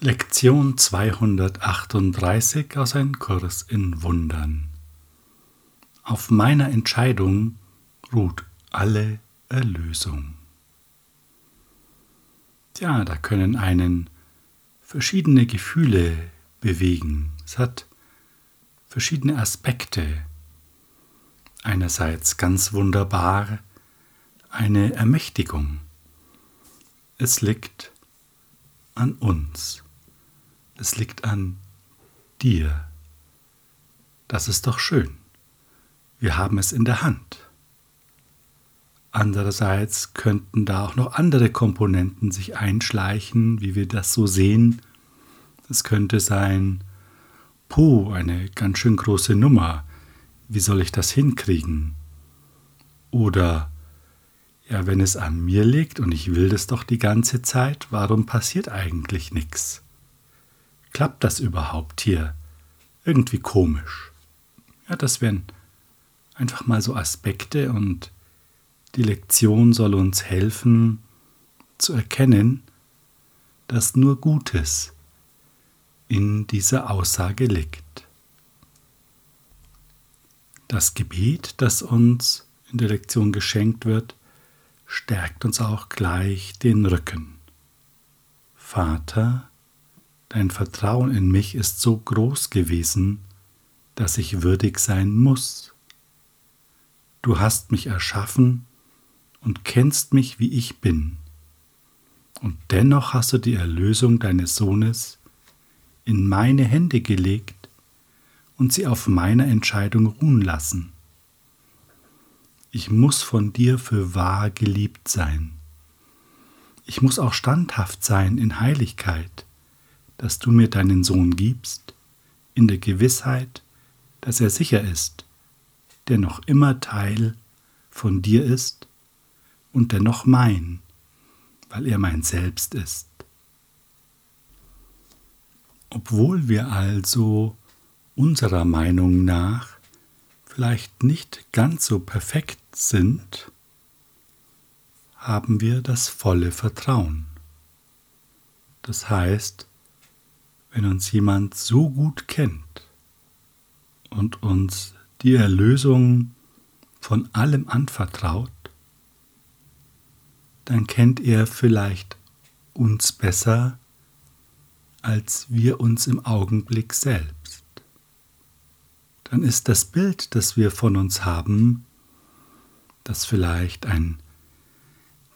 Lektion 238 aus einem Kurs in Wundern. Auf meiner Entscheidung ruht alle Erlösung. Ja, da können einen verschiedene Gefühle bewegen. Es hat verschiedene Aspekte. Einerseits ganz wunderbar eine Ermächtigung. Es liegt an uns es liegt an dir. Das ist doch schön. Wir haben es in der Hand. Andererseits könnten da auch noch andere Komponenten sich einschleichen, wie wir das so sehen. Es könnte sein, puh, eine ganz schön große Nummer, wie soll ich das hinkriegen? Oder, ja, wenn es an mir liegt und ich will das doch die ganze Zeit, warum passiert eigentlich nichts? Klappt das überhaupt hier? Irgendwie komisch. Ja, das wären einfach mal so Aspekte und die Lektion soll uns helfen zu erkennen, dass nur Gutes in dieser Aussage liegt. Das Gebet, das uns in der Lektion geschenkt wird, stärkt uns auch gleich den Rücken. Vater, Dein Vertrauen in mich ist so groß gewesen, dass ich würdig sein muss. Du hast mich erschaffen und kennst mich, wie ich bin. Und dennoch hast du die Erlösung deines Sohnes in meine Hände gelegt und sie auf meiner Entscheidung ruhen lassen. Ich muss von dir für wahr geliebt sein. Ich muss auch standhaft sein in Heiligkeit dass du mir deinen Sohn gibst, in der Gewissheit, dass er sicher ist, der noch immer Teil von dir ist und dennoch mein, weil er mein Selbst ist. Obwohl wir also unserer Meinung nach vielleicht nicht ganz so perfekt sind, haben wir das volle Vertrauen. Das heißt, wenn uns jemand so gut kennt und uns die Erlösung von allem anvertraut, dann kennt er vielleicht uns besser als wir uns im Augenblick selbst. Dann ist das Bild, das wir von uns haben, das vielleicht ein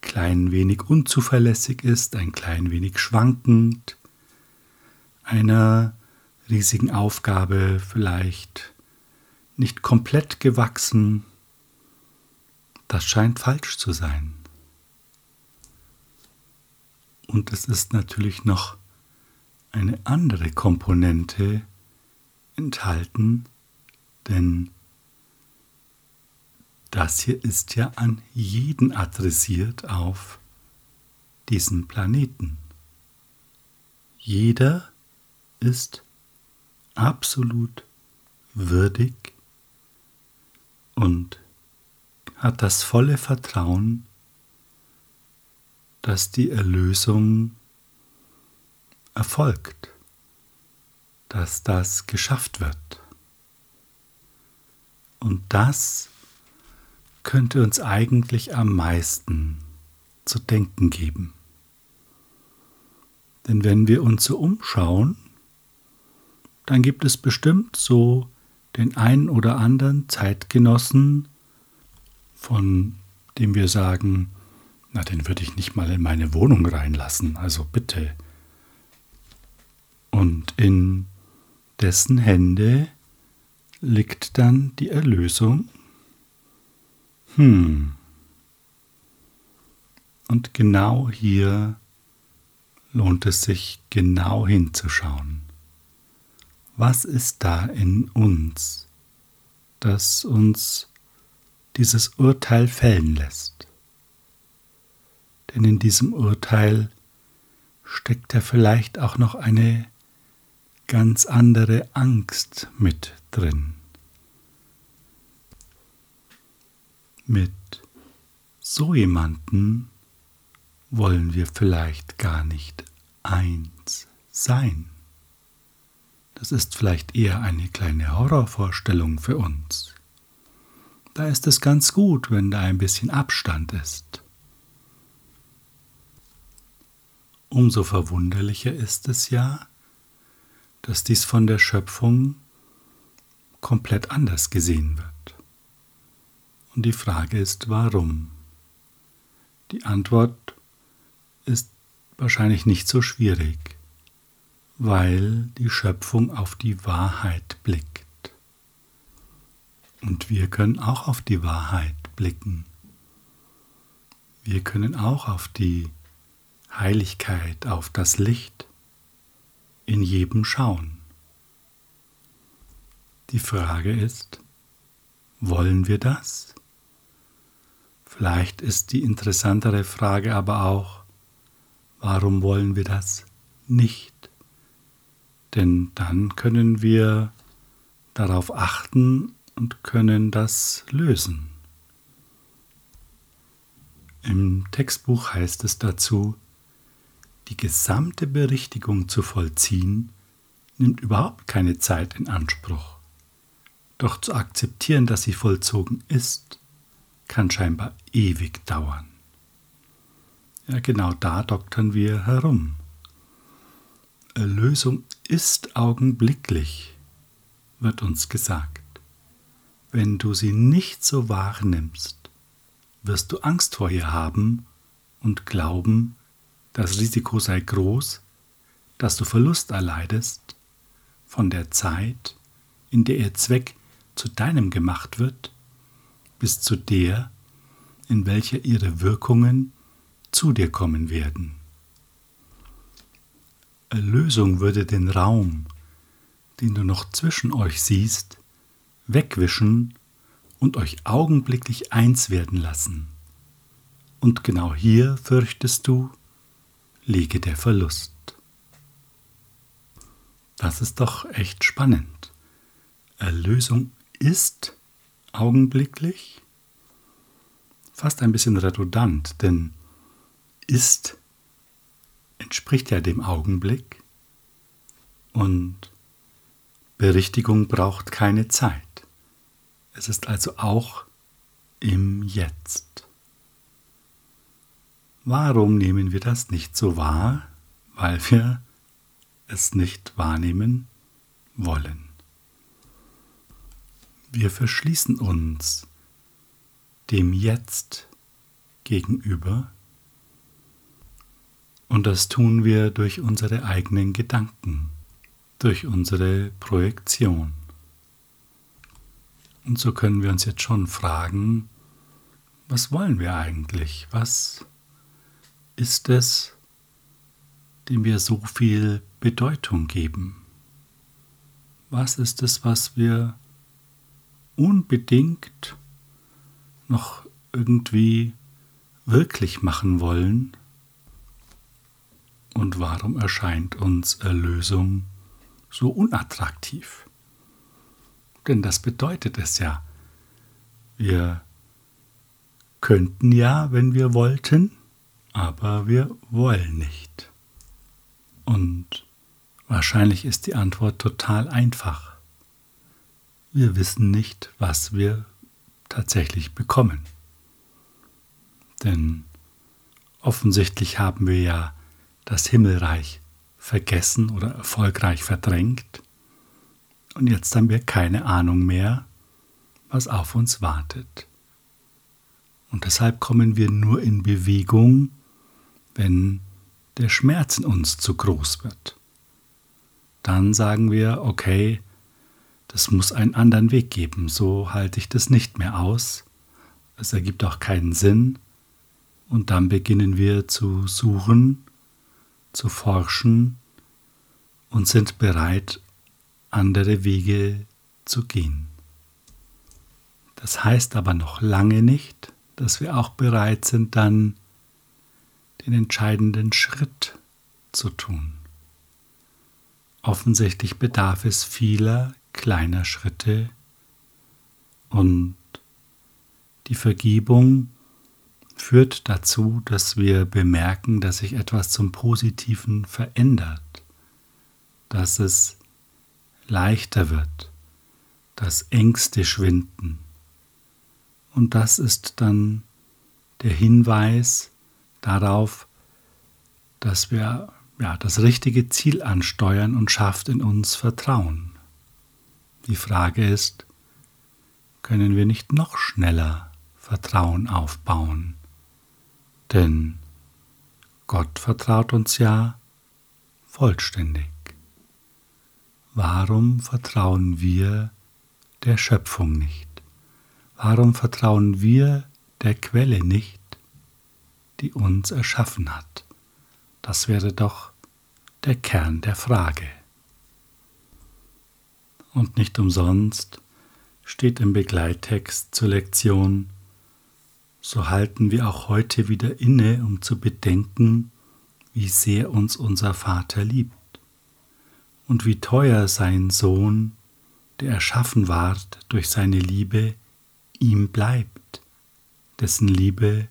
klein wenig unzuverlässig ist, ein klein wenig schwankend, einer riesigen Aufgabe vielleicht nicht komplett gewachsen. Das scheint falsch zu sein. Und es ist natürlich noch eine andere Komponente enthalten, denn das hier ist ja an jeden adressiert auf diesem Planeten. Jeder ist absolut würdig und hat das volle Vertrauen, dass die Erlösung erfolgt, dass das geschafft wird. Und das könnte uns eigentlich am meisten zu denken geben. Denn wenn wir uns so umschauen, dann gibt es bestimmt so den einen oder anderen Zeitgenossen, von dem wir sagen, na, den würde ich nicht mal in meine Wohnung reinlassen, also bitte. Und in dessen Hände liegt dann die Erlösung? Hm. Und genau hier lohnt es sich genau hinzuschauen was ist da in uns, das uns dieses Urteil fällen lässt. Denn in diesem Urteil steckt ja vielleicht auch noch eine ganz andere Angst mit drin. Mit so jemanden wollen wir vielleicht gar nicht eins sein. Das ist vielleicht eher eine kleine Horrorvorstellung für uns. Da ist es ganz gut, wenn da ein bisschen Abstand ist. Umso verwunderlicher ist es ja, dass dies von der Schöpfung komplett anders gesehen wird. Und die Frage ist, warum? Die Antwort ist wahrscheinlich nicht so schwierig, weil die Schöpfung auf die Wahrheit blickt. Und wir können auch auf die Wahrheit blicken. Wir können auch auf die Heiligkeit, auf das Licht in jedem schauen. Die Frage ist, wollen wir das? Vielleicht ist die interessantere Frage aber auch, warum wollen wir das nicht? Denn dann können wir darauf achten und können das lösen. Im Textbuch heißt es dazu, die gesamte Berichtigung zu vollziehen, nimmt überhaupt keine Zeit in Anspruch. Doch zu akzeptieren, dass sie vollzogen ist, kann scheinbar ewig dauern. Ja, genau da doktern wir herum. Erlösung ist augenblicklich, wird uns gesagt. Wenn du sie nicht so wahrnimmst, wirst du Angst vor ihr haben und glauben, das Risiko sei groß, dass du Verlust erleidest von der Zeit, in der ihr Zweck zu deinem gemacht wird, bis zu der, in welcher ihre Wirkungen zu dir kommen werden. Erlösung würde den Raum, den du noch zwischen euch siehst, wegwischen und euch augenblicklich eins werden lassen. Und genau hier, fürchtest du, liege der Verlust. Das ist doch echt spannend. Erlösung ist augenblicklich fast ein bisschen redundant, denn ist entspricht ja dem Augenblick und Berichtigung braucht keine Zeit. Es ist also auch im Jetzt. Warum nehmen wir das nicht so wahr? Weil wir es nicht wahrnehmen wollen. Wir verschließen uns dem Jetzt gegenüber und das tun wir durch unsere eigenen Gedanken, durch unsere Projektion. Und so können wir uns jetzt schon fragen, was wollen wir eigentlich? Was ist es, dem wir so viel Bedeutung geben? Was ist es, was wir unbedingt noch irgendwie wirklich machen wollen? Und warum erscheint uns Erlösung so unattraktiv? Denn das bedeutet es ja. Wir könnten ja, wenn wir wollten, aber wir wollen nicht. Und wahrscheinlich ist die Antwort total einfach. Wir wissen nicht, was wir tatsächlich bekommen. Denn offensichtlich haben wir ja das Himmelreich vergessen oder erfolgreich verdrängt und jetzt haben wir keine Ahnung mehr, was auf uns wartet. Und deshalb kommen wir nur in Bewegung, wenn der Schmerz in uns zu groß wird. Dann sagen wir, okay, das muss einen anderen Weg geben, so halte ich das nicht mehr aus, es ergibt auch keinen Sinn, und dann beginnen wir zu suchen, zu forschen und sind bereit, andere Wege zu gehen. Das heißt aber noch lange nicht, dass wir auch bereit sind, dann den entscheidenden Schritt zu tun. Offensichtlich bedarf es vieler kleiner Schritte und die Vergebung führt dazu, dass wir bemerken, dass sich etwas zum Positiven verändert dass es leichter wird, dass Ängste schwinden. Und das ist dann der Hinweis darauf, dass wir ja, das richtige Ziel ansteuern und schafft in uns Vertrauen. Die Frage ist, können wir nicht noch schneller Vertrauen aufbauen? Denn Gott vertraut uns ja vollständig. Warum vertrauen wir der Schöpfung nicht? Warum vertrauen wir der Quelle nicht, die uns erschaffen hat? Das wäre doch der Kern der Frage. Und nicht umsonst steht im Begleittext zur Lektion, so halten wir auch heute wieder inne, um zu bedenken, wie sehr uns unser Vater liebt und wie teuer sein Sohn, der erschaffen ward durch seine Liebe, ihm bleibt, dessen Liebe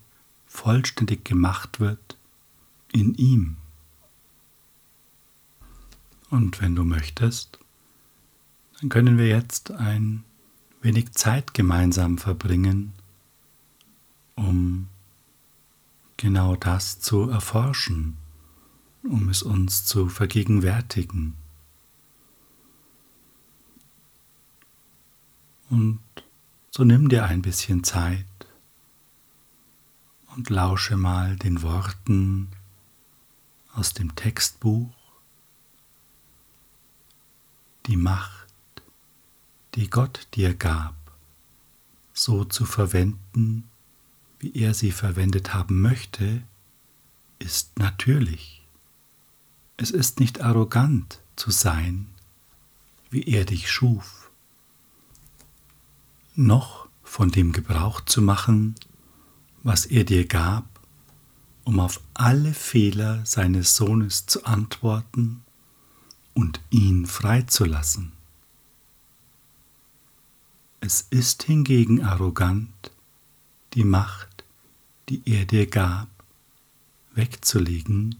vollständig gemacht wird in ihm. Und wenn du möchtest, dann können wir jetzt ein wenig Zeit gemeinsam verbringen, um genau das zu erforschen, um es uns zu vergegenwärtigen. Und so nimm dir ein bisschen Zeit und lausche mal den Worten aus dem Textbuch. Die Macht, die Gott dir gab, so zu verwenden, wie er sie verwendet haben möchte, ist natürlich. Es ist nicht arrogant zu sein, wie er dich schuf noch von dem Gebrauch zu machen, was er dir gab, um auf alle Fehler seines Sohnes zu antworten und ihn freizulassen. Es ist hingegen arrogant, die Macht, die er dir gab, wegzulegen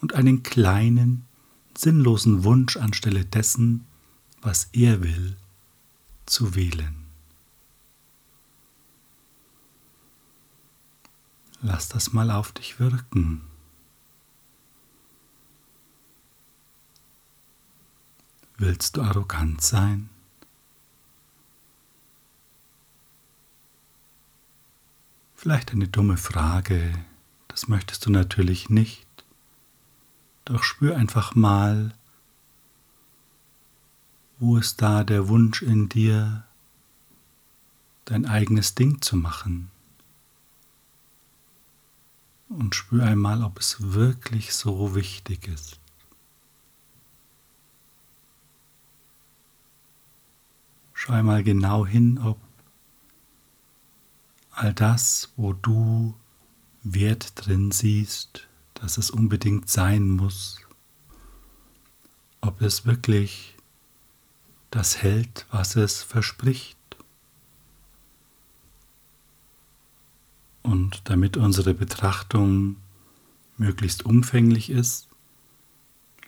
und einen kleinen, sinnlosen Wunsch anstelle dessen, was er will, zu wählen. Lass das mal auf dich wirken. Willst du arrogant sein? Vielleicht eine dumme Frage, das möchtest du natürlich nicht. Doch spür einfach mal, wo ist da der Wunsch in dir, dein eigenes Ding zu machen und spür einmal, ob es wirklich so wichtig ist. Schau einmal genau hin, ob all das, wo du Wert drin siehst, dass es unbedingt sein muss, ob es wirklich das hält, was es verspricht. Und damit unsere Betrachtung möglichst umfänglich ist,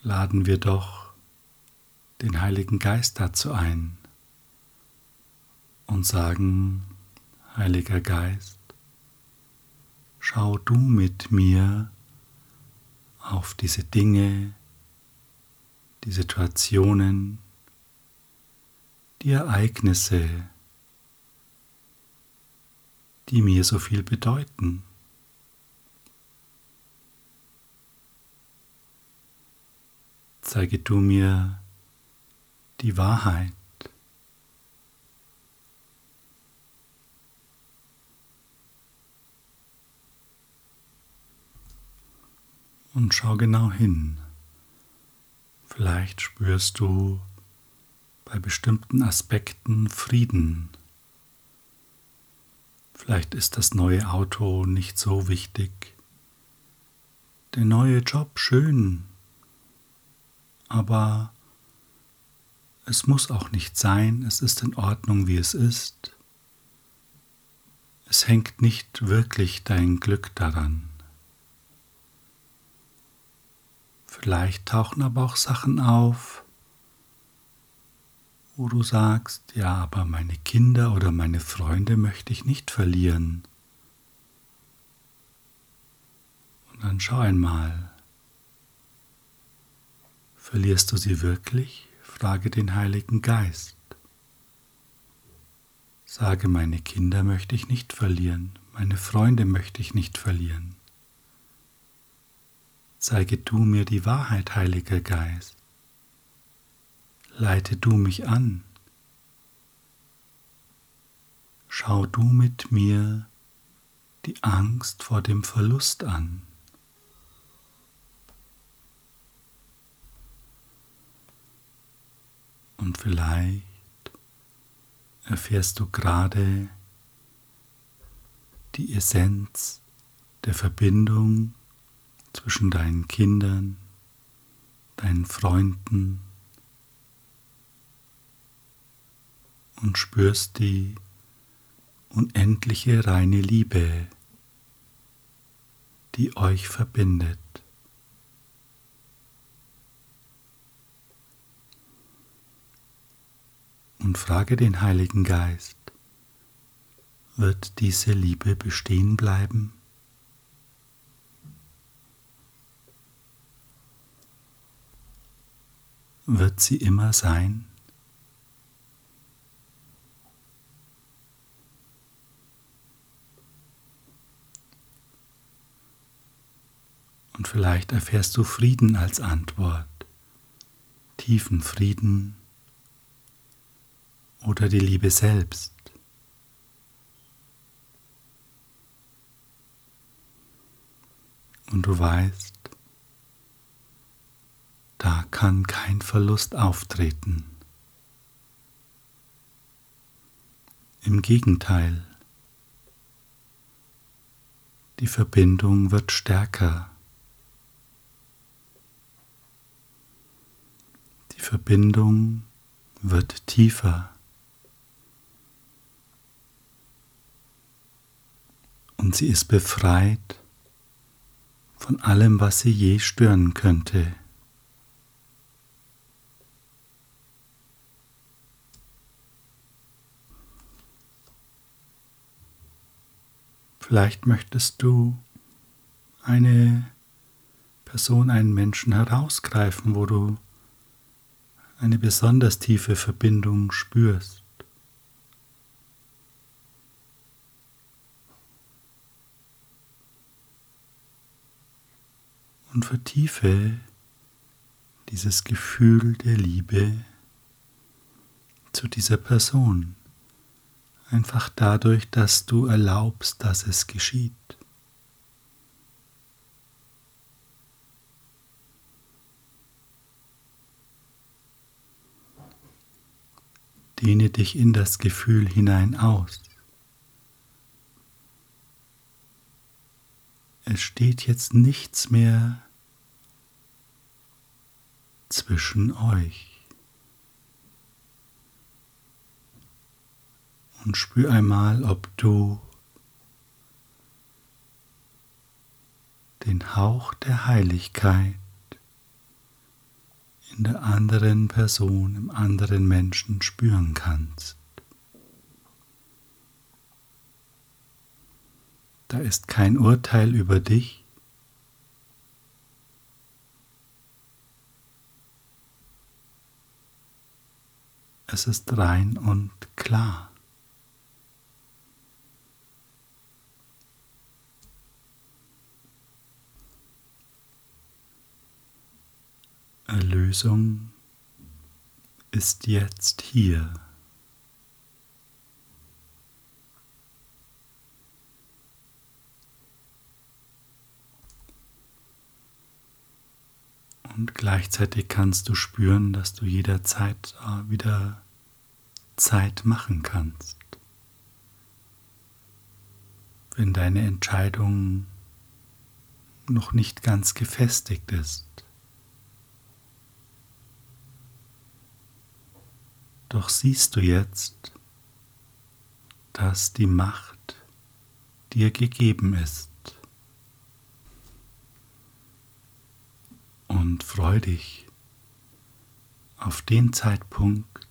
laden wir doch den Heiligen Geist dazu ein und sagen, Heiliger Geist, schau du mit mir auf diese Dinge, die Situationen, die Ereignisse, die mir so viel bedeuten. Zeige du mir die Wahrheit. Und schau genau hin. Vielleicht spürst du bei bestimmten Aspekten Frieden. Vielleicht ist das neue Auto nicht so wichtig. Der neue Job schön. Aber es muss auch nicht sein, es ist in Ordnung, wie es ist. Es hängt nicht wirklich dein Glück daran. Vielleicht tauchen aber auch Sachen auf, wo du sagst, ja, aber meine Kinder oder meine Freunde möchte ich nicht verlieren. Und dann schau einmal, verlierst du sie wirklich? Frage den Heiligen Geist. Sage, meine Kinder möchte ich nicht verlieren, meine Freunde möchte ich nicht verlieren. Zeige du mir die Wahrheit, Heiliger Geist. Leite du mich an. Schau du mit mir die Angst vor dem Verlust an. Und vielleicht erfährst du gerade die Essenz der Verbindung zwischen deinen Kindern, deinen Freunden und spürst die unendliche reine Liebe, die euch verbindet. Und frage den Heiligen Geist, wird diese Liebe bestehen bleiben? Wird sie immer sein? Und vielleicht erfährst du Frieden als Antwort, tiefen Frieden oder die Liebe selbst. Und du weißt, kann kein Verlust auftreten. Im Gegenteil, die Verbindung wird stärker. Die Verbindung wird tiefer. Und sie ist befreit von allem, was sie je stören könnte. Vielleicht möchtest du eine Person, einen Menschen herausgreifen, wo du eine besonders tiefe Verbindung spürst. Und vertiefe dieses Gefühl der Liebe zu dieser Person. Einfach dadurch, dass du erlaubst, dass es geschieht. Dehne dich in das Gefühl hinein aus. Es steht jetzt nichts mehr zwischen euch. Und spür einmal, ob du den Hauch der Heiligkeit in der anderen Person, im anderen Menschen spüren kannst. Da ist kein Urteil über dich. Es ist rein und klar. Erlösung ist jetzt hier. Und gleichzeitig kannst du spüren, dass du jederzeit äh, wieder Zeit machen kannst. Wenn deine Entscheidung noch nicht ganz gefestigt ist. Doch siehst du jetzt, dass die Macht dir gegeben ist. und freu dich auf den Zeitpunkt,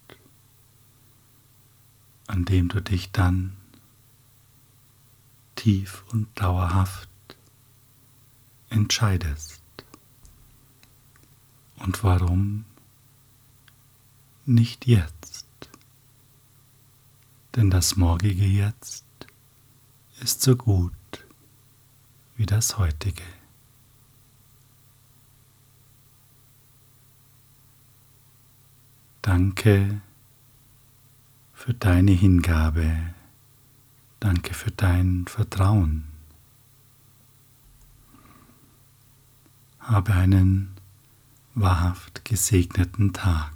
an dem du dich dann tief und dauerhaft entscheidest. Und warum nicht jetzt? Denn das morgige Jetzt ist so gut wie das heutige. Danke für deine Hingabe. Danke für dein Vertrauen. Habe einen wahrhaft gesegneten Tag.